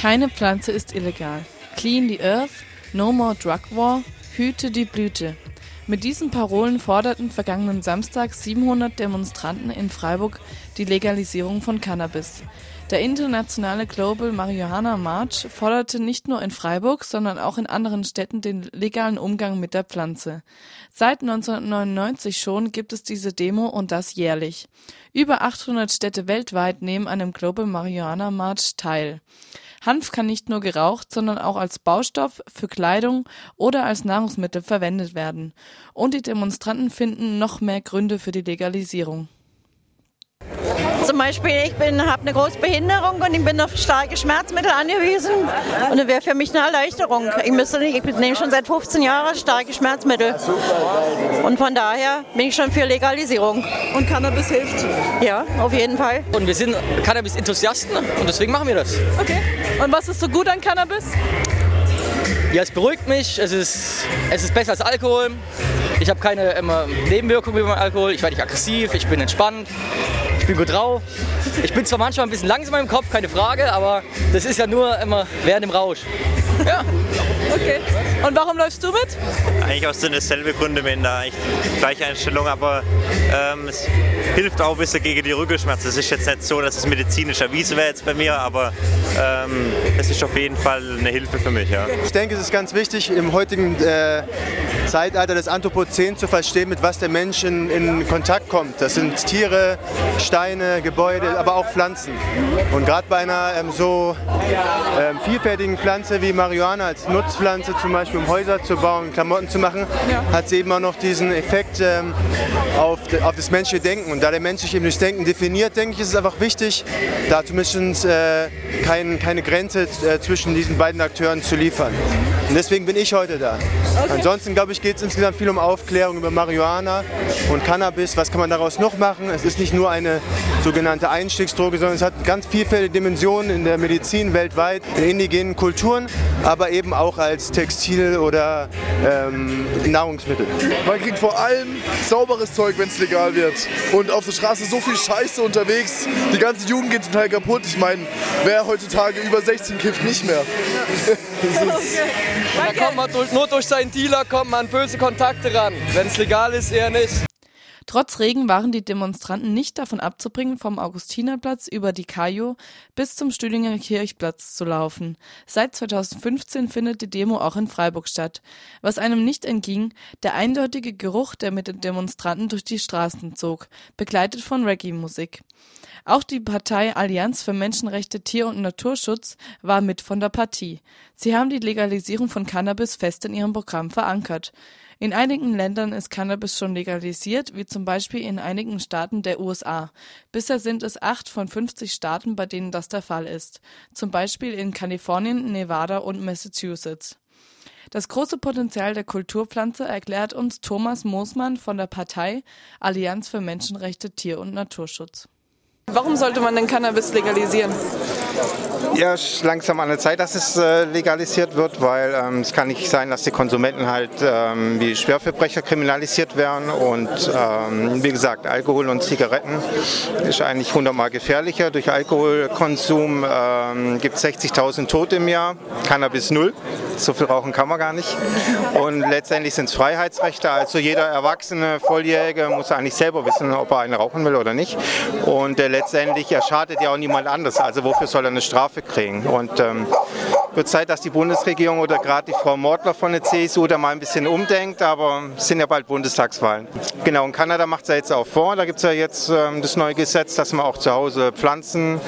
Keine Pflanze ist illegal. Clean the Earth, No More Drug War, Hüte die Blüte. Mit diesen Parolen forderten vergangenen Samstag 700 Demonstranten in Freiburg die Legalisierung von Cannabis. Der internationale Global Marihuana March forderte nicht nur in Freiburg, sondern auch in anderen Städten den legalen Umgang mit der Pflanze. Seit 1999 schon gibt es diese Demo und das jährlich. Über 800 Städte weltweit nehmen an dem Global Marihuana March teil. Hanf kann nicht nur geraucht, sondern auch als Baustoff für Kleidung oder als Nahrungsmittel verwendet werden. Und die Demonstranten finden noch mehr Gründe für die Legalisierung. Zum Beispiel, ich habe eine große Behinderung und ich bin auf starke Schmerzmittel angewiesen. Und das wäre für mich eine Erleichterung. Ich, müsste nicht, ich nehme schon seit 15 Jahren starke Schmerzmittel. Und von daher bin ich schon für Legalisierung. Und Cannabis hilft? Ja, auf jeden Fall. Und wir sind Cannabis-Enthusiasten und deswegen machen wir das. Okay. Und was ist so gut an Cannabis? Ja, es beruhigt mich, es ist, es ist besser als Alkohol. Ich habe keine immer, Nebenwirkungen wie beim Alkohol, ich werde nicht aggressiv, ich bin entspannt bin gut drauf. Ich bin zwar manchmal ein bisschen langsamer im Kopf, keine Frage, aber das ist ja nur immer während dem Rausch. Ja. Okay. Und warum läufst du mit? Eigentlich aus denselben Gründe mit einer gleiche Einstellung, aber ähm, es hilft auch ein bisschen gegen die Rückenschmerzen. Es ist jetzt nicht so, dass es medizinisch erwiesen wäre jetzt bei mir, aber ähm, es ist auf jeden Fall eine Hilfe für mich. Ja. Ich denke, es ist ganz wichtig, im heutigen äh, Zeitalter des Anthropozän zu verstehen, mit was der Mensch in, in Kontakt kommt. Das sind Tiere, Steine, Gebäude, aber auch Pflanzen. Und gerade bei einer ähm, so ähm, vielfältigen Pflanze wie Marihuana als Nutzpflanze zum Beispiel, um Häuser zu bauen, Klamotten zu machen, ja. hat sie eben auch noch diesen Effekt ähm, auf, auf das menschliche Denken. Und da der Mensch sich eben durch Denken definiert, denke ich, ist es einfach wichtig, da zumindest äh, kein, keine Grenze äh, zwischen diesen beiden Akteuren zu liefern. Und deswegen bin ich heute da. Okay. Ansonsten, glaube ich, geht es insgesamt viel um Aufklärung über Marihuana und Cannabis. Was kann man daraus noch machen? Es ist nicht nur eine sogenannte Einstiegsdroge, sondern es hat ganz vielfältige Dimensionen in der Medizin weltweit, in indigenen Kulturen, aber eben auch als Textil- oder ähm, Nahrungsmittel. Man kriegt vor allem sauberes Zeug, wenn es legal wird. Und auf der Straße so viel Scheiße unterwegs. Die ganze Jugend geht total kaputt. Ich meine, wer heutzutage über 16 kifft, nicht mehr. Da kommt man durch, nur durch seinen Dealer kommt man an böse Kontakte ran. Wenn es legal ist, eher nicht. Trotz Regen waren die Demonstranten nicht davon abzubringen, vom Augustinerplatz über die Kajo bis zum Stühlinger Kirchplatz zu laufen. Seit 2015 findet die Demo auch in Freiburg statt. Was einem nicht entging, der eindeutige Geruch, der mit den Demonstranten durch die Straßen zog, begleitet von Reggae-Musik. Auch die Partei Allianz für Menschenrechte, Tier- und Naturschutz war mit von der Partie. Sie haben die Legalisierung von Cannabis fest in ihrem Programm verankert. In einigen Ländern ist Cannabis schon legalisiert, wie zum Beispiel in einigen Staaten der USA. Bisher sind es acht von 50 Staaten, bei denen das der Fall ist. Zum Beispiel in Kalifornien, Nevada und Massachusetts. Das große Potenzial der Kulturpflanze erklärt uns Thomas Moosmann von der Partei Allianz für Menschenrechte, Tier- und Naturschutz. Warum sollte man denn Cannabis legalisieren? Ja, langsam an der Zeit, dass es äh, legalisiert wird, weil ähm, es kann nicht sein, dass die Konsumenten halt ähm, wie Schwerverbrecher kriminalisiert werden. Und ähm, wie gesagt, Alkohol und Zigaretten ist eigentlich hundertmal gefährlicher. Durch Alkoholkonsum ähm, gibt es 60.000 Tote im Jahr, Cannabis null. So viel rauchen kann man gar nicht. Und letztendlich sind es Freiheitsrechte. Also jeder erwachsene Volljährige muss eigentlich selber wissen, ob er eine rauchen will oder nicht. Und äh, letztendlich, er schadet ja auch niemand anders. Also wofür soll er eine Strafe kriegen? Und ähm, wird Zeit, dass die Bundesregierung oder gerade die Frau Mortler von der CSU da mal ein bisschen umdenkt, aber es sind ja bald Bundestagswahlen. Genau, und Kanada macht es ja jetzt auch vor. Da gibt es ja jetzt ähm, das neue Gesetz, dass man auch zu Hause Pflanzen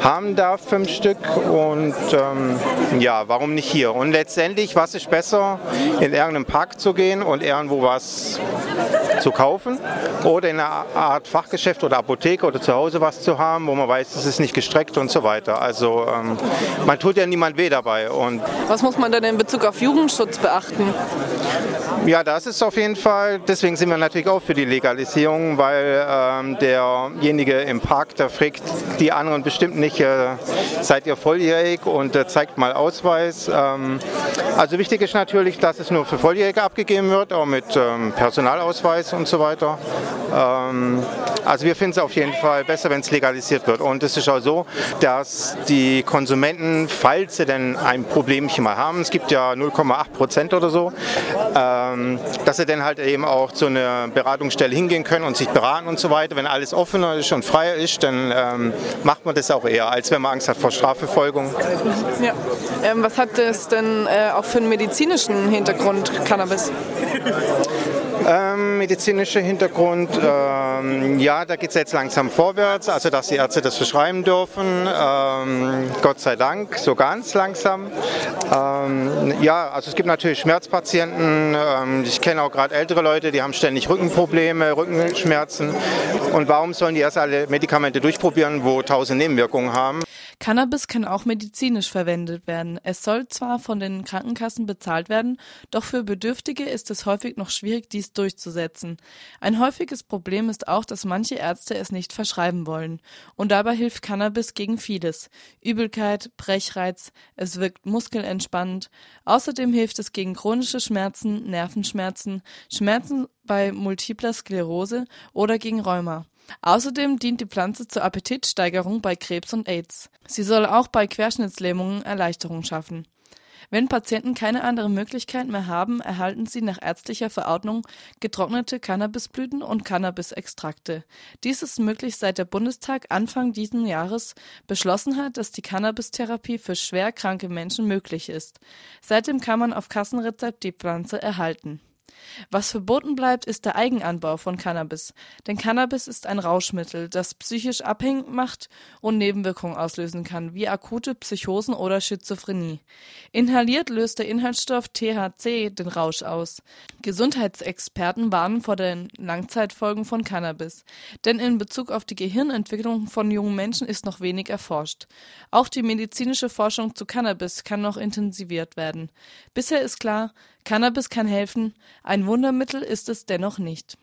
haben darf, fünf Stück. Und ähm, ja, warum nicht hier? Und letztendlich, was ist besser, in irgendeinen Park zu gehen und irgendwo was zu kaufen oder in einer Art Fachgeschäft oder Apotheke oder zu Hause was zu haben, wo man weiß, es ist nicht gestreckt und so weiter. Also ähm, man tut ja niemand weh dabei. Und was muss man denn in Bezug auf Jugendschutz beachten? Ja, das ist auf jeden Fall, deswegen sind wir natürlich auch für die Legalisierung, weil ähm, derjenige im Park, der fragt die anderen bestimmt nicht, äh, seid ihr volljährig und äh, zeigt mal Ausweis. Ähm, also wichtig ist natürlich, dass es nur für Volljährige abgegeben wird, auch mit ähm, Personalausweis und so weiter. Also wir finden es auf jeden Fall besser, wenn es legalisiert wird. Und es ist auch so, dass die Konsumenten, falls sie denn ein Problemchen mal haben, es gibt ja 0,8 Prozent oder so, ähm, dass sie dann halt eben auch zu einer Beratungsstelle hingehen können und sich beraten und so weiter. Wenn alles offener ist und freier ist, dann ähm, macht man das auch eher, als wenn man Angst hat vor Strafverfolgung. Ja. Ähm, was hat das denn äh, auch für einen medizinischen Hintergrund, Cannabis? Ähm, medizinischer Hintergrund, ähm, ja, da geht es jetzt langsam vorwärts, also dass die Ärzte das verschreiben dürfen, ähm, Gott sei Dank, so ganz langsam. Ähm, ja, also es gibt natürlich Schmerzpatienten, ähm, ich kenne auch gerade ältere Leute, die haben ständig Rückenprobleme, Rückenschmerzen. Und warum sollen die erst alle Medikamente durchprobieren, wo tausend Nebenwirkungen haben? Cannabis kann auch medizinisch verwendet werden. Es soll zwar von den Krankenkassen bezahlt werden, doch für Bedürftige ist es häufig noch schwierig, dies durchzusetzen. Ein häufiges Problem ist auch, dass manche Ärzte es nicht verschreiben wollen. Und dabei hilft Cannabis gegen vieles. Übelkeit, Brechreiz, es wirkt muskelentspannend. Außerdem hilft es gegen chronische Schmerzen, Nervenschmerzen, Schmerzen bei multipler Sklerose oder gegen Rheuma. Außerdem dient die Pflanze zur Appetitsteigerung bei Krebs und Aids. Sie soll auch bei Querschnittslähmungen Erleichterung schaffen. Wenn Patienten keine andere Möglichkeit mehr haben, erhalten sie nach ärztlicher Verordnung getrocknete Cannabisblüten und Cannabisextrakte. Dies ist möglich, seit der Bundestag Anfang diesen Jahres beschlossen hat, dass die Cannabistherapie für schwer kranke Menschen möglich ist. Seitdem kann man auf Kassenrezept die Pflanze erhalten. Was verboten bleibt, ist der Eigenanbau von Cannabis, denn Cannabis ist ein Rauschmittel, das psychisch abhängig macht und Nebenwirkungen auslösen kann, wie akute Psychosen oder Schizophrenie. Inhaliert löst der Inhaltsstoff THC den Rausch aus. Gesundheitsexperten warnen vor den Langzeitfolgen von Cannabis, denn in Bezug auf die Gehirnentwicklung von jungen Menschen ist noch wenig erforscht. Auch die medizinische Forschung zu Cannabis kann noch intensiviert werden. Bisher ist klar, Cannabis kann helfen, ein Wundermittel ist es dennoch nicht.